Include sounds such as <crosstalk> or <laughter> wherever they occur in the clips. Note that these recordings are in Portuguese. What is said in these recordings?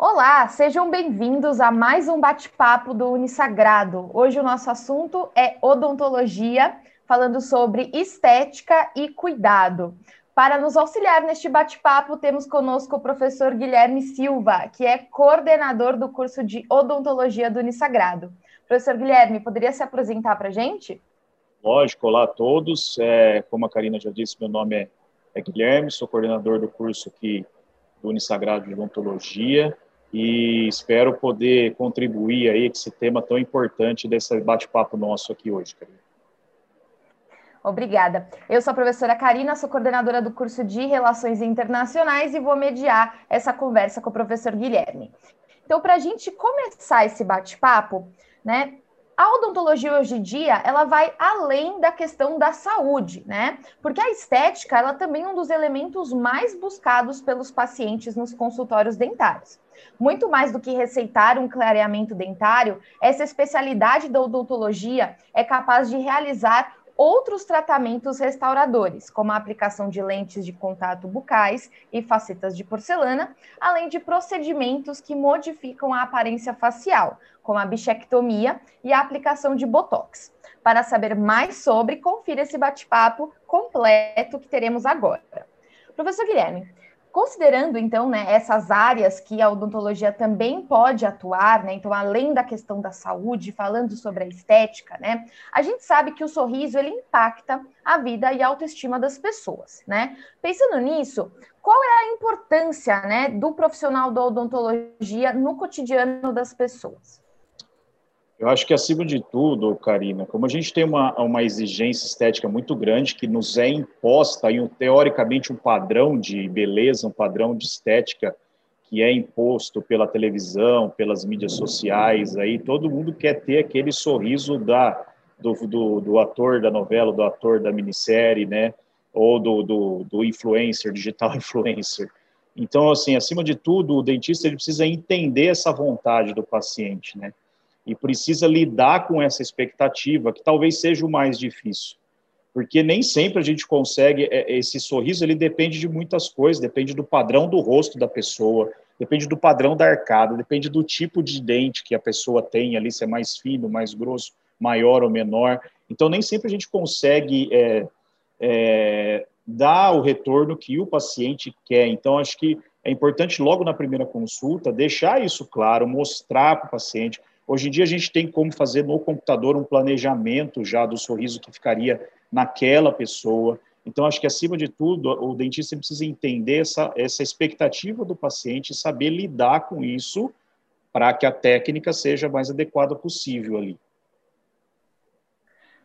Olá, sejam bem-vindos a mais um bate-papo do Unisagrado. Hoje o nosso assunto é odontologia, falando sobre estética e cuidado. Para nos auxiliar neste bate-papo, temos conosco o professor Guilherme Silva, que é coordenador do curso de odontologia do Unisagrado. Professor Guilherme, poderia se apresentar para a gente? Lógico, olá a todos. É, como a Karina já disse, meu nome é, é Guilherme, sou coordenador do curso aqui do Unisagrado de Odontologia e espero poder contribuir aí com esse tema tão importante desse bate-papo nosso aqui hoje, Karina. Obrigada. Eu sou a professora Karina, sou coordenadora do curso de Relações Internacionais e vou mediar essa conversa com o professor Guilherme. Então, para a gente começar esse bate-papo, né, a odontologia hoje em dia, ela vai além da questão da saúde, né? Porque a estética, ela também é um dos elementos mais buscados pelos pacientes nos consultórios dentários. Muito mais do que receitar um clareamento dentário, essa especialidade da odontologia é capaz de realizar outros tratamentos restauradores, como a aplicação de lentes de contato bucais e facetas de porcelana, além de procedimentos que modificam a aparência facial, como a bichectomia e a aplicação de botox. Para saber mais sobre, confira esse bate-papo completo que teremos agora. Professor Guilherme, Considerando, então, né, essas áreas que a odontologia também pode atuar, né, então, além da questão da saúde, falando sobre a estética, né, a gente sabe que o sorriso, ele impacta a vida e a autoestima das pessoas, né? Pensando nisso, qual é a importância, né, do profissional da odontologia no cotidiano das pessoas? Eu acho que, acima de tudo, Karina, como a gente tem uma, uma exigência estética muito grande que nos é imposta, e um, teoricamente um padrão de beleza, um padrão de estética que é imposto pela televisão, pelas mídias sociais, aí todo mundo quer ter aquele sorriso da, do, do, do ator da novela, do ator da minissérie, né? Ou do, do, do influencer, digital <laughs> influencer. Então, assim, acima de tudo, o dentista ele precisa entender essa vontade do paciente, né? E precisa lidar com essa expectativa, que talvez seja o mais difícil. Porque nem sempre a gente consegue, é, esse sorriso ele depende de muitas coisas, depende do padrão do rosto da pessoa, depende do padrão da arcada, depende do tipo de dente que a pessoa tem ali, se é mais fino, mais grosso, maior ou menor. Então, nem sempre a gente consegue é, é, dar o retorno que o paciente quer. Então, acho que é importante, logo na primeira consulta, deixar isso claro, mostrar para o paciente, Hoje em dia a gente tem como fazer no computador um planejamento já do sorriso que ficaria naquela pessoa. Então, acho que acima de tudo, o dentista precisa entender essa, essa expectativa do paciente e saber lidar com isso para que a técnica seja mais adequada possível ali.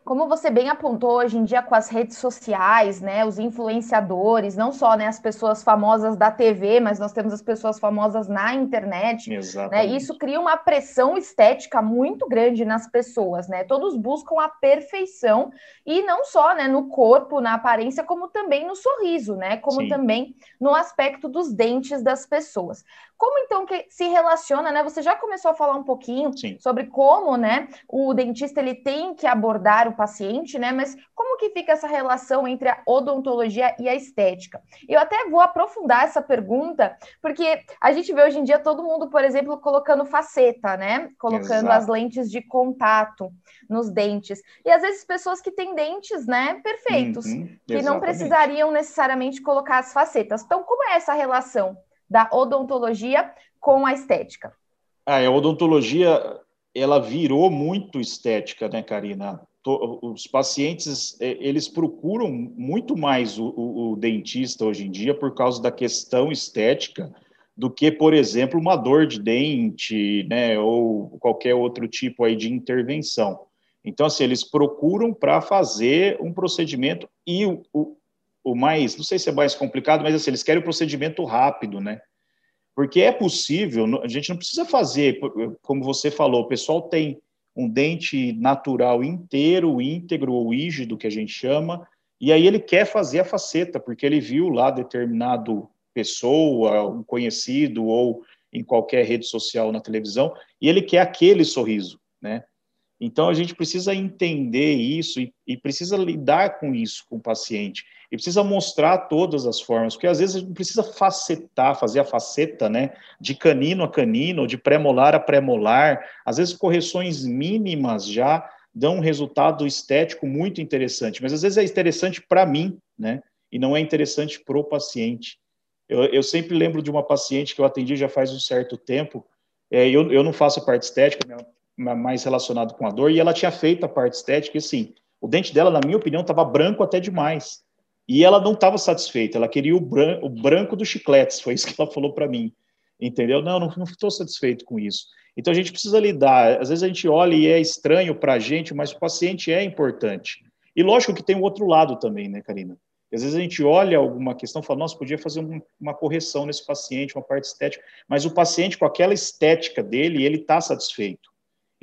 Como você bem apontou hoje em dia com as redes sociais, né, os influenciadores, não só né, as pessoas famosas da TV, mas nós temos as pessoas famosas na internet. Né, isso cria uma pressão estética muito grande nas pessoas, né? Todos buscam a perfeição e não só, né, no corpo, na aparência, como também no sorriso, né? Como Sim. também no aspecto dos dentes das pessoas. Como então que se relaciona, né? Você já começou a falar um pouquinho Sim. sobre como, né, o dentista ele tem que abordar o paciente, né? Mas como que fica essa relação entre a odontologia e a estética? Eu até vou aprofundar essa pergunta, porque a gente vê hoje em dia todo mundo, por exemplo, colocando faceta, né? Colocando Exato. as lentes de contato nos dentes. E às vezes pessoas que têm dentes, né, perfeitos, uhum, que não precisariam necessariamente colocar as facetas. Então, como é essa relação da odontologia com a estética? Ah, a odontologia ela virou muito estética, né, Karina? os pacientes é, eles procuram muito mais o, o, o, dentista hoje em dia por causa da questão estética do que, por exemplo, uma dor de dente, né, ou qualquer outro tipo aí de intervenção. Então, assim, eles procuram para fazer um procedimento e o, o, o, mais, não sei se é mais complicado, mas assim, eles querem o procedimento rápido, né? Porque é possível, a gente não precisa fazer, como você falou, o pessoal tem um dente natural inteiro, íntegro ou rígido, que a gente chama, e aí ele quer fazer a faceta, porque ele viu lá determinado pessoa, um conhecido ou em qualquer rede social na televisão, e ele quer aquele sorriso, né? Então, a gente precisa entender isso e, e, precisa lidar com isso com o paciente. E precisa mostrar todas as formas, porque às vezes a gente precisa facetar, fazer a faceta, né, de canino a canino, de pré-molar a pré-molar. Às vezes, correções mínimas já dão um resultado estético muito interessante, mas às vezes é interessante para mim, né, e não é interessante para o paciente. Eu, eu, sempre lembro de uma paciente que eu atendi já faz um certo tempo, é, eu, eu não faço a parte estética, minha mais relacionado com a dor, e ela tinha feito a parte estética, e assim, o dente dela, na minha opinião, estava branco até demais. E ela não estava satisfeita, ela queria o, bran o branco dos chicletes, <laughs> foi isso que ela falou para mim. Entendeu? Não, não estou satisfeito com isso. Então a gente precisa lidar. Às vezes a gente olha e é estranho para a gente, mas o paciente é importante. E lógico que tem o outro lado também, né, Karina? Às vezes a gente olha alguma questão e fala, nossa, podia fazer um, uma correção nesse paciente, uma parte estética, mas o paciente, com aquela estética dele, ele está satisfeito.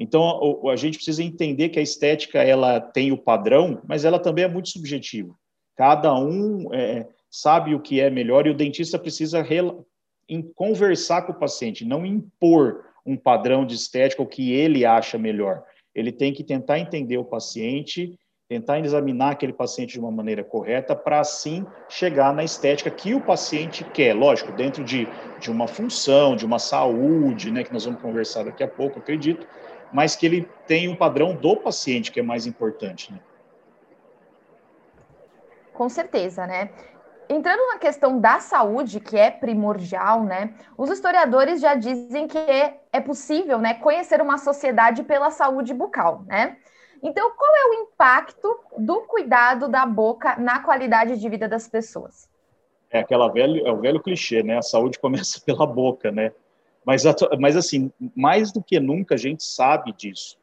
Então, a gente precisa entender que a estética ela tem o padrão, mas ela também é muito subjetiva. Cada um é, sabe o que é melhor e o dentista precisa em conversar com o paciente, não impor um padrão de estética o que ele acha melhor. Ele tem que tentar entender o paciente, tentar examinar aquele paciente de uma maneira correta para assim chegar na estética que o paciente quer. Lógico, dentro de, de uma função, de uma saúde, né, que nós vamos conversar daqui a pouco, acredito, mas que ele tem um padrão do paciente que é mais importante. Né? Com certeza, né? Entrando na questão da saúde, que é primordial, né? Os historiadores já dizem que é, é possível, né, conhecer uma sociedade pela saúde bucal, né? Então, qual é o impacto do cuidado da boca na qualidade de vida das pessoas? É aquela velho, é o velho clichê, né? A saúde <laughs> começa pela boca, né? Mas, mas, assim, mais do que nunca a gente sabe disso.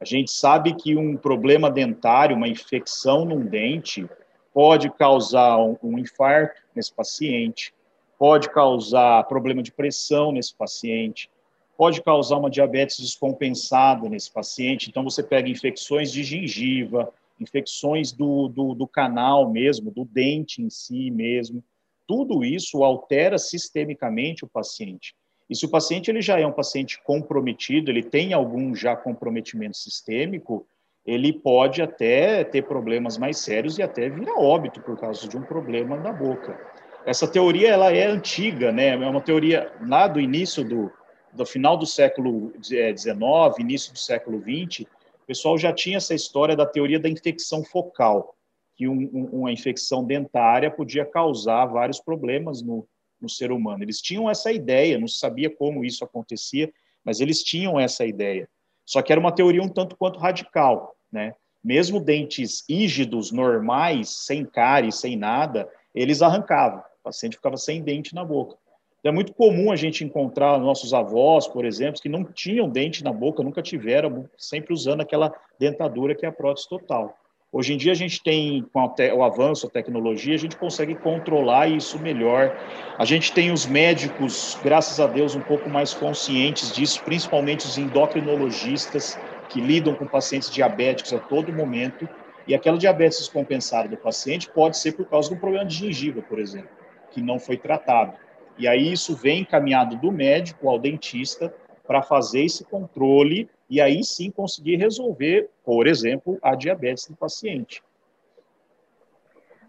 A gente sabe que um problema dentário, uma infecção num dente, pode causar um, infarto nesse paciente, pode causar problema de pressão nesse paciente, pode causar uma diabetes descompensada nesse paciente. Então, você pega infecções de gengiva, infecções do, do, do canal mesmo, do dente em si mesmo. Tudo isso altera sistemicamente o paciente. E se o paciente ele já é um paciente comprometido, ele tem algum já comprometimento sistêmico, ele pode até ter problemas mais sérios e até vir a óbito por causa de um problema na boca. Essa teoria ela é antiga, né? É uma teoria lá do início do, do final do século XIX, é, início do século XX, o pessoal já tinha essa história da teoria da infecção focal, que um, um, uma infecção dentária podia causar vários problemas no, no ser humano. Eles tinham essa ideia, não sabia como isso acontecia, mas eles tinham essa ideia. Só que era uma teoria um tanto quanto radical, né? Mesmo dentes rígidos, normais, sem cárie, sem nada, eles arrancavam. O paciente ficava sem dente na boca. Então, é muito comum a gente encontrar nossos avós, por exemplo, que não tinham dente na boca, nunca tiveram, sempre usando aquela dentadura que é a prótese total. Hoje em dia a gente tem, com o avanço da tecnologia, a gente consegue controlar isso melhor. A gente tem os médicos, graças a Deus, um pouco mais conscientes disso, principalmente os endocrinologistas, que lidam com pacientes diabéticos a todo momento. E aquela diabetes descompensada do paciente pode ser por causa de um problema de gengiva, por exemplo, que não foi tratado. E aí isso vem encaminhado do médico ao dentista para fazer esse controle e aí sim conseguir resolver, por exemplo, a diabetes do paciente.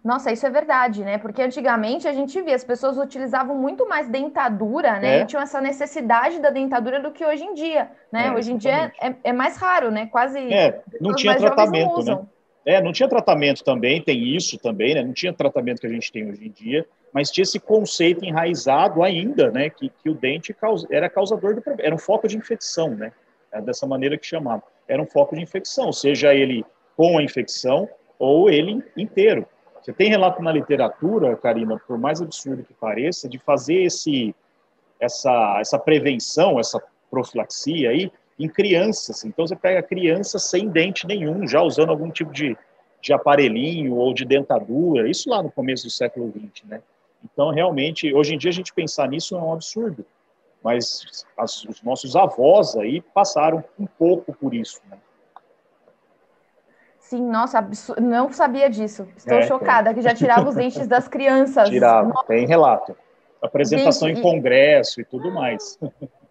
Nossa, isso é verdade, né? Porque antigamente a gente via as pessoas utilizavam muito mais dentadura, né? É. E tinham essa necessidade da dentadura do que hoje em dia, né? É, hoje em dia é, é, mais raro, né? Quase. É, não tinha tratamento, não né? É, não tinha tratamento também, tem isso também, né? Não tinha tratamento que a gente tem hoje em dia, mas tinha esse conceito enraizado ainda, né? Que, que o dente causa, era causador do problema, era um foco de infecção, né? É dessa maneira que chamava. Era um foco de infecção, seja ele com a infecção ou ele inteiro. Você tem relato na literatura, Karina, por mais absurdo que pareça, de fazer esse, essa, essa prevenção, essa profilaxia aí em crianças. Então, você pega criança sem dente nenhum, já usando algum tipo de, de aparelhinho ou de dentadura, isso lá no começo do século XX, né? Então, realmente, hoje em dia, a gente pensar nisso é um absurdo mas as, os nossos avós aí passaram um pouco por isso. Né? Sim, nossa, não sabia disso. Estou é, chocada tem. que já tirava os dentes das crianças. <laughs> Tirava, nossa. tem relato. Apresentação Gente, em congresso e tudo mais. <laughs>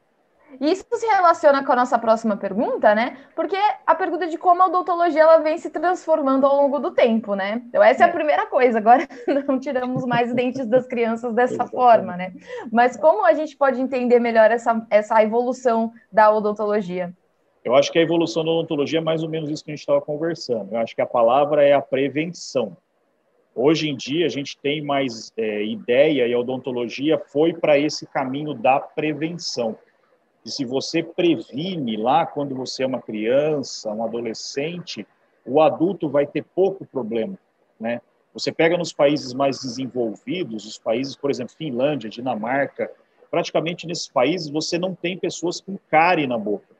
E isso se relaciona com a nossa próxima pergunta, né? Porque a pergunta de como a odontologia ela vem se transformando ao longo do tempo, né? Então, essa é, é a primeira coisa. Agora, <laughs> não tiramos mais dentes das crianças dessa forma, né? Mas como a gente pode entender melhor essa, essa evolução da odontologia? Eu acho que a evolução da odontologia é mais ou menos isso que a gente estava conversando. Eu acho que a palavra é a prevenção. Hoje em dia, a gente tem mais é, ideia e a odontologia foi para esse caminho da prevenção. E se você previne lá quando você é uma criança, um adolescente, o adulto vai ter pouco problema, né? Você pega nos países mais desenvolvidos, os países, por exemplo, Finlândia, Dinamarca, praticamente nesses países você não tem pessoas com cárie na boca.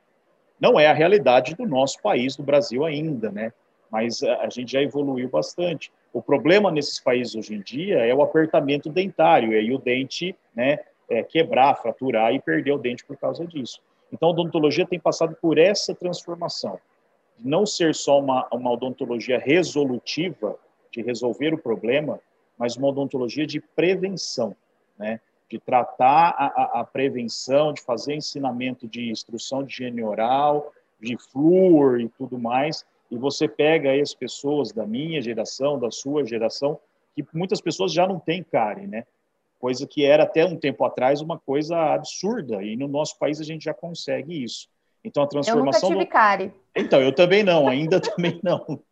Não é a realidade do nosso país, do Brasil ainda, né? Mas a gente já evoluiu bastante. O problema nesses países hoje em dia é o apertamento dentário, e aí o dente, né, é, quebrar, fraturar e perder o dente por causa disso. Então, a odontologia tem passado por essa transformação, não ser só uma, uma odontologia resolutiva, de resolver o problema, mas uma odontologia de prevenção, né? de tratar a, a, a prevenção, de fazer ensinamento de instrução de higiene oral, de flúor e tudo mais, e você pega aí as pessoas da minha geração, da sua geração, que muitas pessoas já não têm cárie, né? Coisa que era até um tempo atrás uma coisa absurda, e no nosso país a gente já consegue isso. Então a transformação. Eu nunca tive do... cárie. Então, eu também não, ainda <laughs> também não.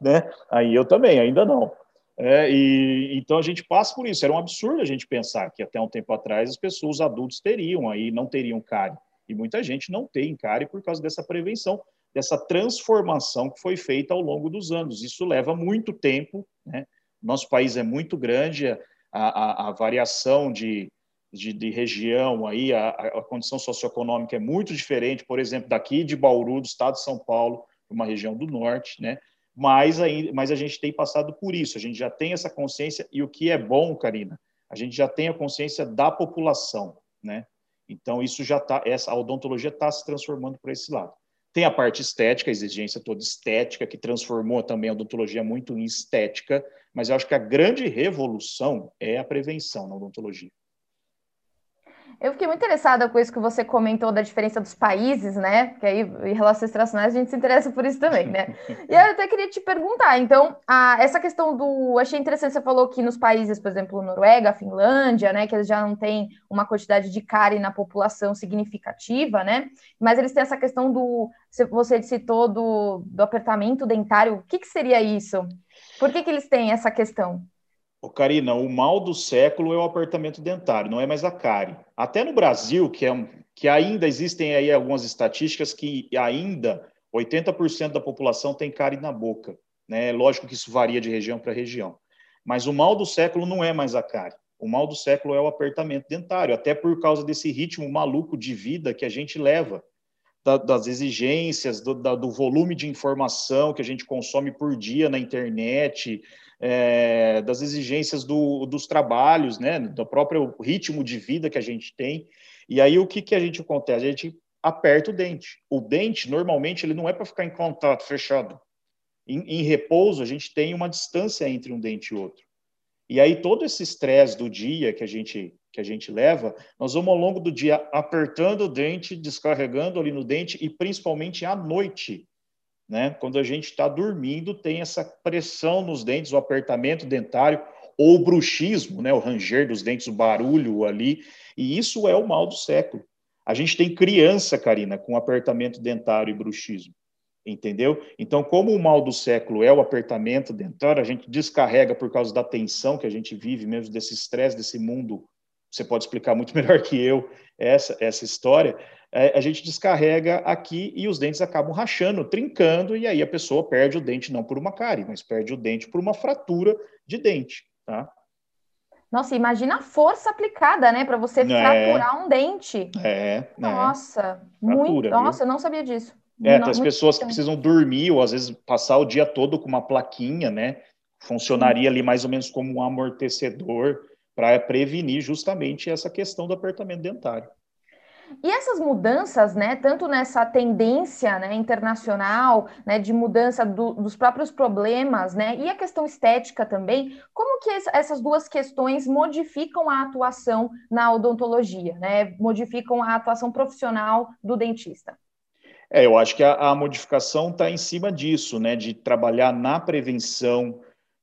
Né? Aí eu também, ainda não. É, e então a gente passa por isso. Era um absurdo a gente pensar que até um tempo atrás as pessoas, os adultos teriam aí, não teriam cárie. E muita gente não tem cárie por causa dessa prevenção, dessa transformação que foi feita ao longo dos anos. Isso leva muito tempo, né? Nosso país é muito grande, a, a, a variação de, de, de, região, aí, a, a, condição socioeconômica é muito diferente, por exemplo, daqui de Bauru, do estado de São Paulo, uma região do norte, né? Mas, aí, mas a gente tem passado por isso, a gente já tem essa consciência, e o que é bom, Karina, a gente já tem a consciência da população, né? Então, isso já está, essa odontologia está se transformando para esse lado. Tem a parte estética, a exigência toda estética, que transformou também a odontologia muito em estética, mas eu acho que a grande revolução é a prevenção na odontologia. Eu fiquei muito interessada com isso que você comentou da diferença dos países, né? Que aí, em relações internacionais, a gente se interessa por isso também, né? e eu até queria te perguntar, então, a, essa questão do. Achei interessante, você falou que nos países, por exemplo, Noruega, Finlândia, né? Que eles já não têm uma quantidade de cárie na população significativa, né? Mas eles têm essa questão do. Você citou do, do apertamento dentário. O que, que seria isso? Por que, que eles têm essa questão? Ô, Karina, o mal do século é o apertamento dentário, não é mais a cárie. Até no Brasil, que, é um, que ainda existem aí algumas estatísticas que ainda 80% da população tem cárie na boca. Né? Lógico que isso varia de região para região. Mas o mal do século não é mais a cárie. O mal do século é o apertamento dentário, até por causa desse ritmo maluco de vida que a gente leva, da, das exigências, do, da, do volume de informação que a gente consome por dia na internet, é, das exigências do, dos trabalhos, né, do próprio ritmo de vida que a gente tem. E aí o que, que a gente acontece? A gente aperta o dente. O dente, normalmente, ele não é para ficar em contato fechado. Em, em, repouso, a gente tem uma distância entre um dente e outro. E aí todo esse estresse do dia que a gente que a gente leva, nós vamos ao longo do dia apertando o dente, descarregando ali no dente e principalmente à noite né? Quando a gente está dormindo, tem essa pressão nos dentes, o apertamento dentário ou o bruxismo, né? O ranger dos dentes, o barulho ali, e isso é o mal do século. A gente tem criança, Karina, com apertamento dentário e bruxismo, entendeu? Então, como o mal do século é o apertamento dentário, a gente descarrega por causa da tensão que a gente vive, mesmo desse estresse, desse mundo. Você pode explicar muito <laughs> melhor que eu essa, essa história é, a gente descarrega aqui e os dentes acabam rachando, trincando, e aí a pessoa perde o dente não por uma cárie, mas perde o dente por uma fratura de dente, tá? Nossa, imagina a força aplicada, né, para você é, fraturar um dente. É. Nossa, é. muito. Viu? Nossa, eu não sabia disso. É, não, as pessoas que precisam dormir ou às vezes passar o dia todo com uma plaquinha, né? Funcionaria ali mais ou menos como um amortecedor para prevenir justamente essa questão do apertamento dentário. E essas mudanças, né, tanto nessa tendência né, internacional, né, de mudança do, dos próprios problemas, né, e a questão estética também, como que essas duas questões modificam a atuação na odontologia, né, modificam a atuação profissional do dentista? É, eu acho que a, a modificação está em cima disso, né, de trabalhar na prevenção,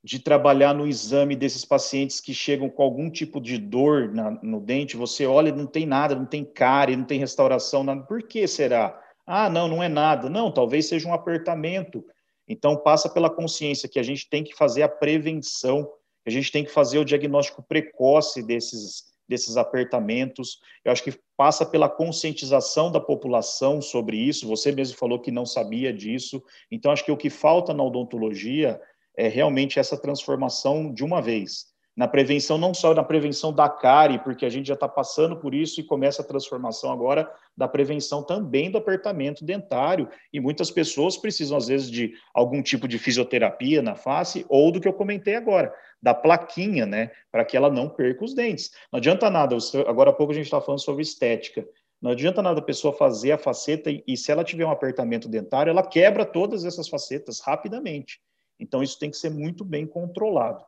de trabalhar no exame desses pacientes que chegam com algum tipo de dor na, no dente, você olha, não tem nada, não tem cárie, não tem restauração, nada. Por que será? Ah, não, não é nada. Não, talvez seja um apertamento. Então, passa pela consciência que a gente tem que fazer a prevenção, que a gente tem que fazer o diagnóstico precoce desses, desses apertamentos. Eu acho que passa pela conscientização da população sobre isso. Você mesmo falou que não sabia disso. Então, acho que o que falta na odontologia é realmente essa transformação de uma vez. Na prevenção, não só na prevenção da cárie, porque a gente já está passando por isso e começa a transformação agora da prevenção também do apertamento dentário. E muitas pessoas precisam, às vezes, de algum tipo de fisioterapia na face ou do que eu comentei agora, da plaquinha, né, para que ela não perca os dentes. Não adianta nada, agora há pouco a gente está falando sobre estética. Não adianta nada a pessoa fazer a faceta e, se ela tiver um apertamento dentário, ela quebra todas essas facetas rapidamente. Então, isso tem que ser muito bem controlado.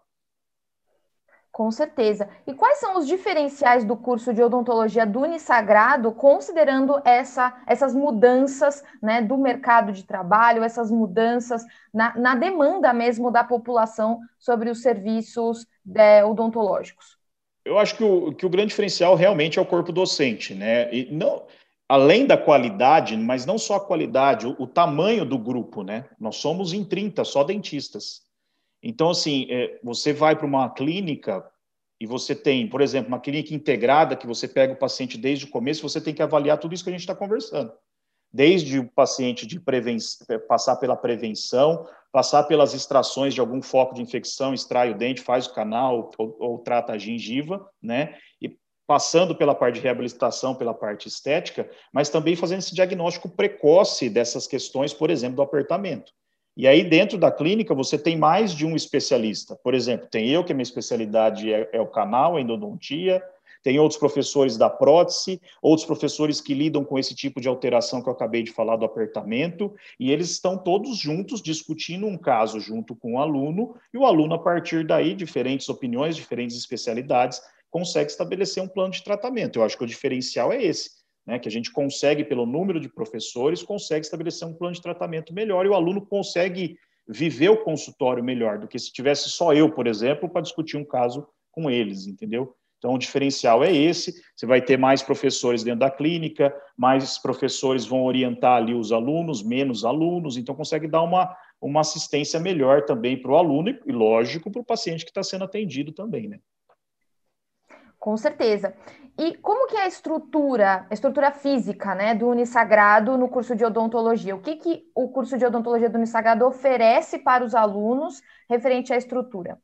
Com certeza. E quais são os diferenciais do curso de odontologia do Unisagrado, considerando essa, essas mudanças né, do mercado de trabalho, essas mudanças na, na demanda mesmo da população sobre os serviços é, odontológicos? Eu acho que o, que o grande diferencial realmente é o corpo docente, né? E não, além da qualidade, mas não só a qualidade, o, o, tamanho do grupo, né? Nós somos em 30, só dentistas. Então, assim, é, você vai para uma clínica e você tem, por exemplo, uma clínica integrada que você pega o paciente desde o começo, você tem que avaliar tudo isso que a gente está conversando. Desde o paciente de prevenção, passar pela prevenção, passar pelas extrações de algum foco de infecção, extrai o dente, faz o canal ou, ou trata a gengiva, né? E passando pela parte de reabilitação, pela parte estética, mas também fazendo esse diagnóstico precoce dessas questões, por exemplo, do apertamento. E aí, dentro da clínica, você tem mais de um especialista. Por exemplo, tem eu, que a minha especialidade é, é o canal, a endodontia, tem outros professores da prótese, outros professores que lidam com esse tipo de alteração que eu acabei de falar do apertamento, e eles estão todos juntos discutindo um caso junto com o aluno, e o aluno, a partir daí, diferentes opiniões, diferentes especialidades, consegue estabelecer um plano de tratamento. Eu acho que o diferencial é esse, né? que a gente consegue, pelo número de professores, consegue estabelecer um plano de tratamento melhor e o aluno consegue viver o consultório melhor do que se tivesse só eu, por exemplo, para discutir um caso com eles, entendeu? Então, o diferencial é esse: você vai ter mais professores dentro da clínica, mais professores vão orientar ali os alunos, menos alunos, então consegue dar uma, uma assistência melhor também para o aluno e, lógico, para o paciente que está sendo atendido também, né? Com certeza. E como que é a estrutura, a estrutura física, né, do Unisagrado no curso de odontologia? O que, que o curso de odontologia do Unisagrado oferece para os alunos referente à estrutura?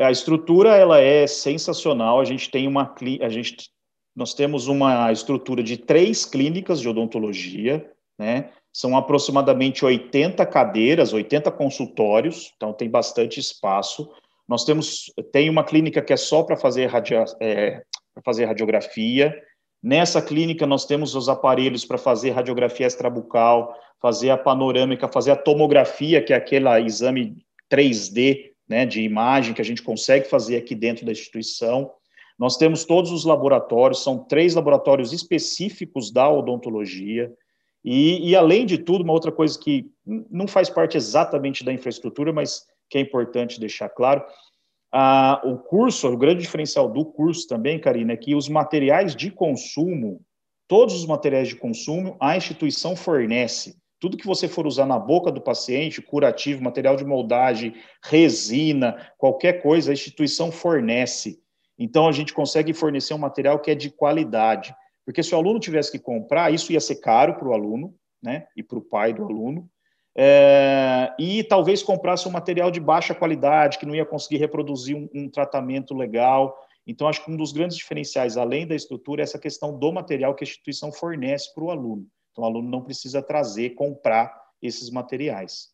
A estrutura ela é sensacional. A gente tem uma a gente nós temos uma estrutura de três clínicas de odontologia, né? São aproximadamente 80 cadeiras, 80 consultórios, então tem bastante espaço. Nós temos tem uma clínica que é só para fazer, radio, é, fazer radiografia. Nessa clínica nós temos os aparelhos para fazer radiografia extrabucal, fazer a panorâmica, fazer a tomografia, que é aquele exame 3D né, de imagem que a gente consegue fazer aqui dentro da instituição. Nós temos todos os laboratórios, são três laboratórios específicos da odontologia. E, e, além de tudo, uma outra coisa que não faz parte exatamente da infraestrutura, mas que é importante deixar claro. Ah, o curso, o grande diferencial do curso também, Karina, é que os materiais de consumo, todos os materiais de consumo, a instituição fornece. Tudo que você for usar na boca do paciente, curativo, material de moldagem, resina, qualquer coisa, a instituição fornece. Então, a gente consegue fornecer um material que é de qualidade. Porque se o aluno tivesse que comprar, isso ia ser caro para o aluno, né, e para o pai do aluno é, e talvez comprasse um material de baixa qualidade, que não ia conseguir reproduzir um, um, tratamento legal. Então, acho que um dos grandes diferenciais, além da estrutura, é essa questão do material que a instituição fornece para o aluno. Então, o aluno não precisa trazer, comprar esses materiais.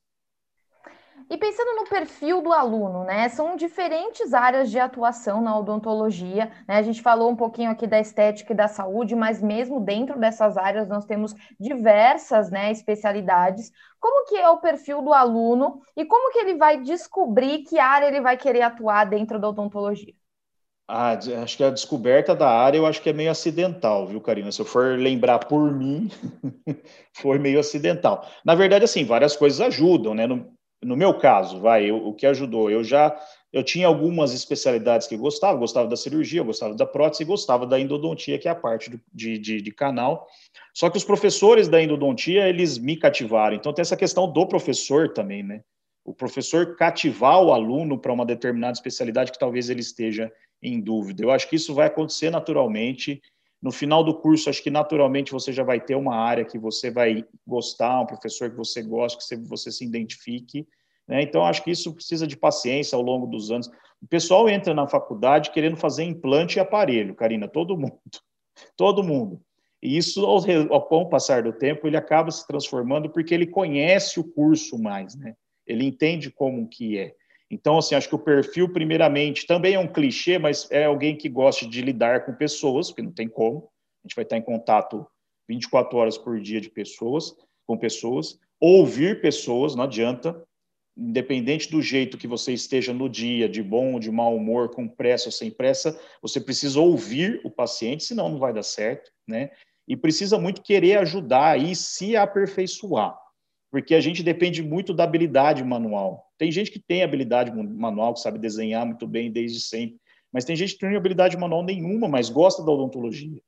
E pensando no perfil do aluno, né? São diferentes áreas de atuação na odontologia. Né? A gente falou um pouquinho aqui da estética e da saúde, mas mesmo dentro dessas áreas nós temos diversas né, especialidades. Como que é o perfil do aluno e como que ele vai descobrir que área ele vai querer atuar dentro da odontologia? Ah, acho que a descoberta da área eu acho que é meio acidental, viu, Karina? Se eu for lembrar por mim, <laughs> foi meio acidental. Na verdade, assim, várias coisas ajudam, né? No, no meu caso, vai, eu, o que ajudou, eu já eu tinha algumas especialidades que eu gostava, gostava da cirurgia, gostava da prótese, gostava da endodontia, que é a parte do, de, de, de, canal. Só que os professores da endodontia, eles me cativaram. Então tem essa questão do professor também, né? O professor cativar o aluno para uma determinada especialidade que talvez ele esteja em dúvida. Eu acho que isso vai acontecer naturalmente. No final do curso, acho que naturalmente você já vai ter uma área que você vai gostar, um professor que você gosta, que você se identifique. Né? Então, acho que isso precisa de paciência ao longo dos anos. O pessoal entra na faculdade querendo fazer implante e aparelho, Karina, todo mundo. <laughs> Todo mundo. E isso, ao, ao com o passar do tempo, ele acaba se transformando porque ele conhece o curso mais, né? Ele entende como que é. Então, assim, acho que o perfil, primeiramente, também é um clichê, mas é alguém que gosta de lidar com pessoas, porque não tem como. A gente vai estar em contato 24 horas por dia de pessoas, com pessoas, ouvir pessoas, não adianta, independente do jeito que você esteja no dia, de bom ou de mau humor, com pressa ou sem pressa, você precisa ouvir o paciente, senão não vai dar certo, né? E precisa muito querer ajudar e se aperfeiçoar porque a gente depende muito da habilidade manual. Tem gente que tem habilidade manual, que sabe desenhar muito bem desde sempre, mas tem gente que não tem habilidade manual nenhuma, mas gosta da odontologia.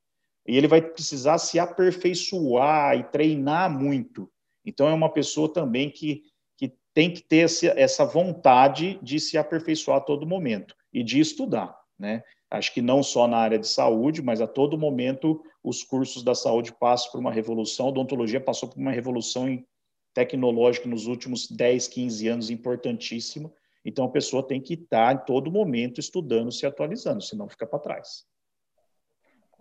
E ele vai precisar se aperfeiçoar e treinar muito. Então, é uma pessoa também que, que tem que ter essa vontade de se aperfeiçoar a todo momento e de estudar. Né? Acho que não só na área de saúde, mas a todo momento os cursos da saúde passam por uma revolução, a odontologia passou por uma revolução em tecnológico nos últimos 10, 15 anos importantíssimo. Então, a pessoa tem que estar em todo momento estudando, se atualizando, senão fica para trás.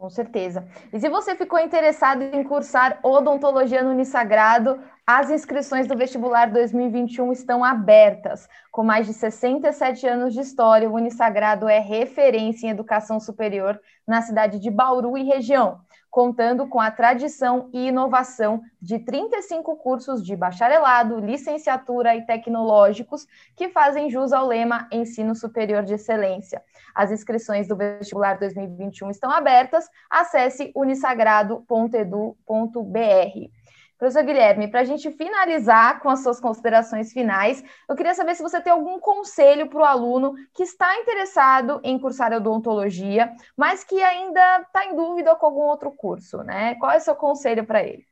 Com certeza. E se você ficou interessado em cursar odontologia no Unisagrado, as inscrições do vestibular 2021 estão abertas. Com mais de 67 anos de história, o Unisagrado é referência em educação superior na cidade de Bauru e região contando com a tradição e inovação de 35 cursos de bacharelado, licenciatura e tecnológicos que fazem jus ao lema Ensino Superior de Excelência. As inscrições do vestibular 2021 estão abertas. Acesse unisagrado.edu.br. Professor Guilherme, para a gente finalizar com as suas considerações finais, eu queria saber se você tem algum conselho para o aluno que está interessado em cursar odontologia, mas que ainda está em dúvida com algum outro curso, né? Qual é o seu conselho para ele?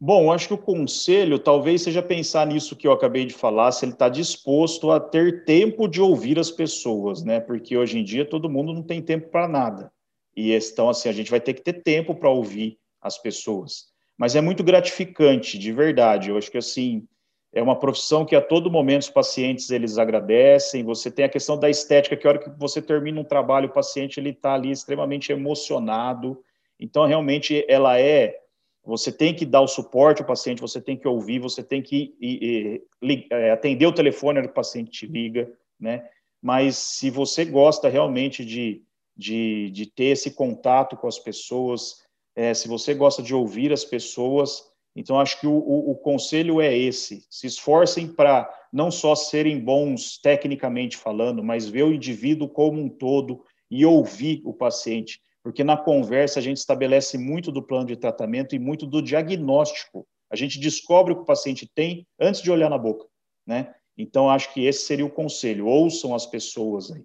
Bom, acho que o conselho talvez seja pensar nisso que eu acabei de falar, se ele está disposto a ter tempo de ouvir as pessoas, né? Porque hoje em dia todo mundo não tem tempo para nada. E então, assim, a gente vai ter que ter tempo para ouvir as pessoas mas é muito gratificante, de verdade. Eu acho que assim é uma profissão que a todo momento os pacientes eles agradecem. Você tem a questão da estética, que a hora que você termina um trabalho, o paciente ele está ali extremamente emocionado. Então realmente ela é você tem que dar o suporte ao paciente, você tem que ouvir, você tem que e, e, é, atender o telefone que o paciente te liga, né? Mas se você gosta realmente de, de, de ter esse contato com as pessoas, é, se você gosta de ouvir as pessoas, então acho que o, o, o conselho é esse: se esforcem para não só serem bons tecnicamente falando, mas ver o indivíduo como um todo e ouvir o paciente, porque na conversa a gente estabelece muito do plano de tratamento e muito do diagnóstico. A gente descobre o que o paciente tem antes de olhar na boca, né? Então acho que esse seria o conselho: ouçam as pessoas aí.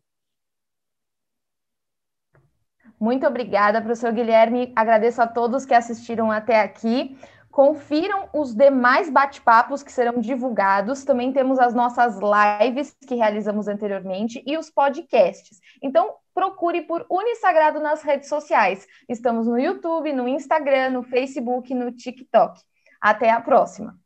Muito obrigada, professor Guilherme. Agradeço a todos que assistiram até aqui. Confiram os demais bate-papos que serão divulgados. Também temos as nossas lives que realizamos anteriormente e os podcasts. Então, procure por Unisagrado nas redes sociais. Estamos no YouTube, no Instagram, no Facebook, no TikTok. Até a próxima!